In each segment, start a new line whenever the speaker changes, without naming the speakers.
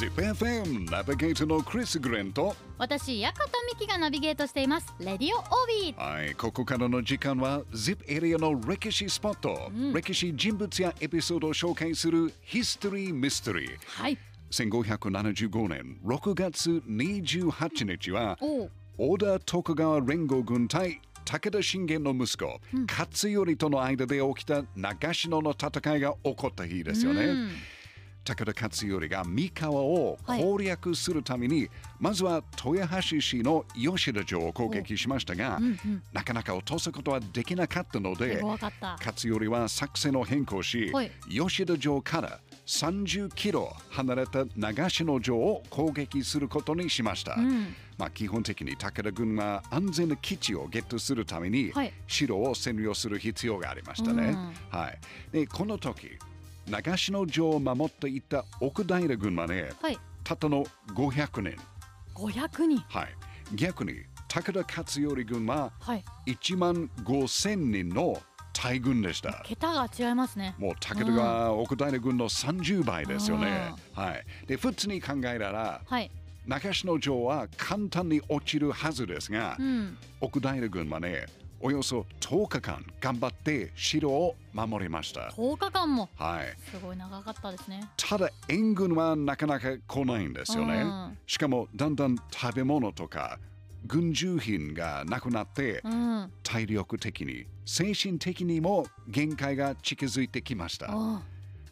ZIPFM ナビゲーターのクリス・グレンと
私、ヤカタミキがナビゲートしています。レディオオービー。
はい、ここからの時間は ZIP エリアの歴史スポット、歴史人物やエピソードを紹介するヒストリー・ミステリー
はい。
1575年6月28日は織田徳川連合軍対武田信玄の息子、勝頼との間で起きた長篠の戦いが起こった日ですよね。
うん
武田勝頼が三河を攻略するために、まずは豊橋市の吉田城を攻撃しましたが、なかなか落とすことはできなかったので。勝頼は作戦を変更し、
はい
吉田城から30キロ離れた長篠城を攻撃することにしました。
うん。
まあ、基本的に武田軍は安全な基地をゲットするために、
はい
城を占領する必要がありましたね。はい、でこの時長篠城を守っていた奥平軍はね
はい。
たったの500人、
500人。
はい、逆に武田勝頼軍は
はい。
1万5000人の大軍でした。
桁が違いますね。
もう武田が奥平軍の30倍ですよね。はい、で普通に考えたら
はい。
長篠城は簡単に落ちるはずですが、
うん。
奥平軍はねおよそ10日間頑張って城を守りました。
10日間も？
はい、
すごい長かったですね。
ただ援軍はなかなか来ないんですよね
うん。
しかもだんだん食べ物とか軍需品がなくなって
うん。
体力的に精神的にも限界が近づいてきました。
あ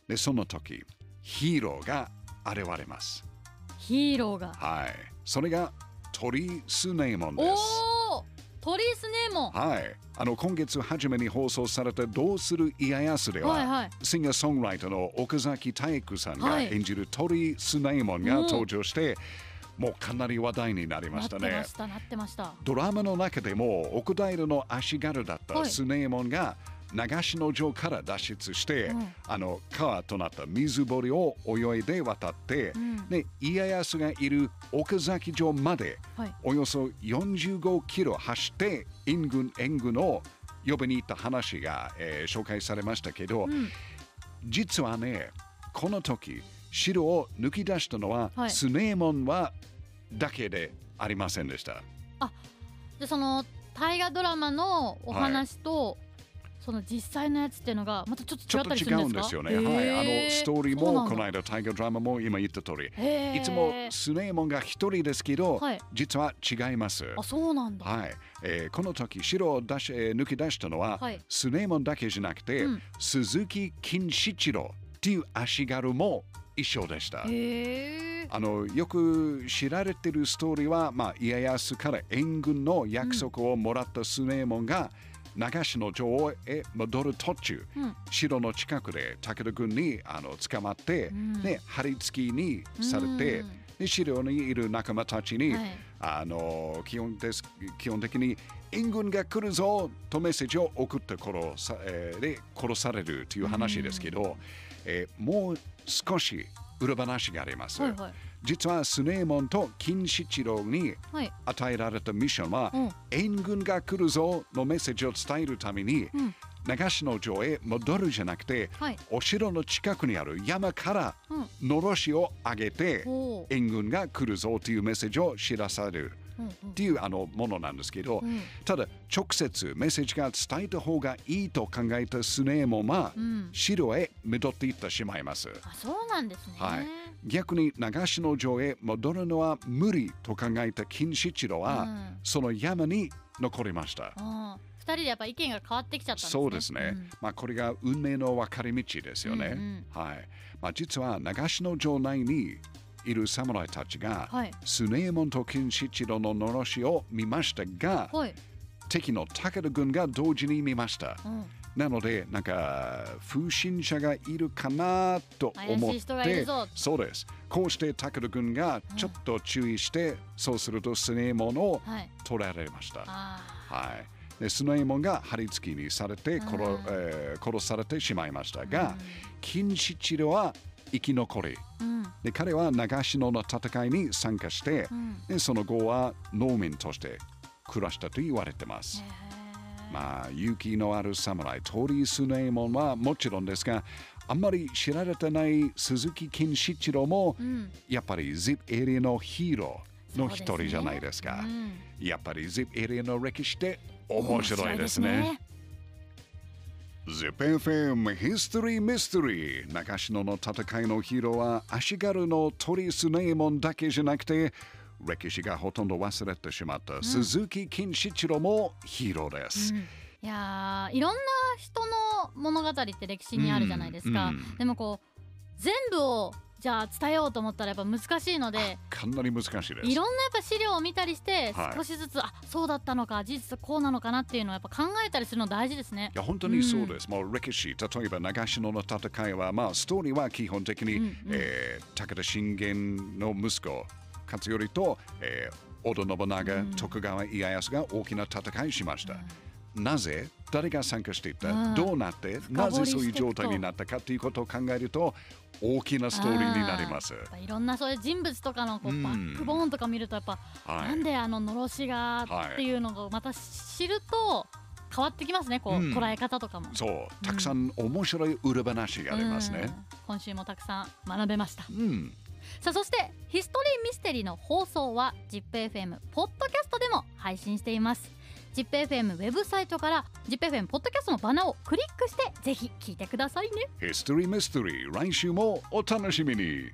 でその時ヒーローが現れます。
ヒーローが。
はい、それが鳥居スネーモンです。
鳥居スネーモン。
はい、あの今月初めに放送された「どうする家康」では、
はいはい
シンガーソングライターの岡崎体育さんが
はい
演じる鳥居スネイモンが
うん
登場して、もうかなり話題になりま
なっ
してたね
ま。した、なってました。
ドラマの中でも奥平の足軽だった
はい
スネイモンが長篠城から脱出して、
うん
あの川となった水堀を泳いで渡って、
うん
で家康がいる岡崎城まで
はい。
およそ45キロ走って援軍援軍を呼びに行った話が、えー紹介されましたけど、
うん。
実はねこの時城を抜き出したのは、
はい
スネーモンはだけでありませんでした。
で、その大河ドラマのお話と、その実際のやつっていうのがまたちょっ
ちょっと
と違ったりす
違うんで
るんですか
すよね。はい、あのストーリーもこの間大河ドラマも今言った通り、いつもスネーモンが一人ですけど、
はい。
実は違います。
あ、そうなんだ。
はい、えーこの時城を出し、えー抜き出したのは、
はい。
スネーモンだけじゃなくて、
うん。
鈴木金七郎っていう足軽も一緒でした。あのよく知られてるストーリーは、まあ、家康から援軍の約束をもらったスネーモンが、長篠城へ戻る途中、
うん。
城の近くで武田軍にあの捕まって、
ん。
ね、張り付きにされて、
うん。
で城にいる仲間たちに、
はい。
あの基本です基本的に援軍が来るぞとメッセージを送って殺さ,、えーで殺されるという話ですけど、えーもう少し裏話があります。
はいはい。
実はスネーモンと金七郎に
はい。
与えられたミッションは、
うん。
援軍が来るぞのメッセージを伝えるために、
うん。
長篠城へ戻るじゃなくて、
はい。
お城の近くにある山から
うん。
のろしを上げて、
おー
援軍が来るぞというメッセージを知らされる。
うんうん
っていうあのものなんですけど、
うん
ただ直接メッセージが伝えた方がいいと考えたスネーモンは、
うん
城へ戻っていってしまいます。
あ、そうなんですね。
はい、逆に長篠城へ戻るのは無理と考えた金七郎は、
うん
その山に残りました。
あー二人でやっぱ意見が変わってきちゃったんですね。
そうですね、
ん
まあ、これが運命の分かれ道ですよね。
うん
はいまあ、実は長篠城内にいる侍たちが、
はい
スネーモンと金七郎ののろしを見ましたが、
はい。
敵の武田軍が同時に見ました。
うん。
なので、なんか、不審者がいるかなと思って
ぞ、
そうです。こうして武田軍がちょっと注意して、そうするとスネーモンを
はい。
取られました。
あ
はい。で、スネーモンが張り付きにされて殺,、
うん
えー殺されてしまいました
あ。
が、金七郎は生き残り、
うん。
で彼は長篠の戦いに参加して、
うん。
でその後は農民として暮らしたと言われてます。まあ、勇気のある侍、トリー・スネイモンはもちろんですが、あんまり知られてない鈴木健志一郎も
うん
やっぱり ZIP エリアのヒーローの一人じゃないですか。
うん
やっぱり ZIP エリアの歴史って面白いですね。ZIPFM History Mystery. 長篠の戦いのヒーローは足軽の鳥スネーモンだけじゃなくて歴史がほとんど忘れてしまった鈴木金七郎もヒーローです。
うんいやーいろんな人の物語って歴史にあるじゃないですか、
うんうん
でもこう全部をじゃあ伝えようと思ったらやっぱ難しいので
かなり難しいです。
いろんなやっぱ資料を見たりして
はい
少しずつ、あそうだったのか事実こうなのかなっていうのをやっぱ考えたりするの大事ですね
い。や本当にそうです。もう歴史、例えば長篠の戦いは、まあ、ストーリーは基本的に、
うんうん
えー武田信玄の息子、勝頼と、えー織田信長、
うん
徳川家康が大きな戦いしました。なぜ誰が参加していた、
うん
どうなってなぜそういう状態になったかということを考えると大きなストーリーになります。
いろんなそういう人物とかのこ
う
うん。バックボーンとか見るとやっぱ、
はい。
なんであののろしが
はい
っていうのをまた知ると変わってきますねこう、
うん。
捉え方とかも。
そう、たくさん面白い裏話がありますね。
うん。今週もたくさん学べました。
うん。
さあそしてヒストリーミステリーの放送は ZIPFM ポッドキャストでも配信しています ZIPFM ウェブサイトから ZIPFM ポッドキャストのバナーをクリックしてぜひ聞いてくださいね。
History Mystery 来週もお楽しみに。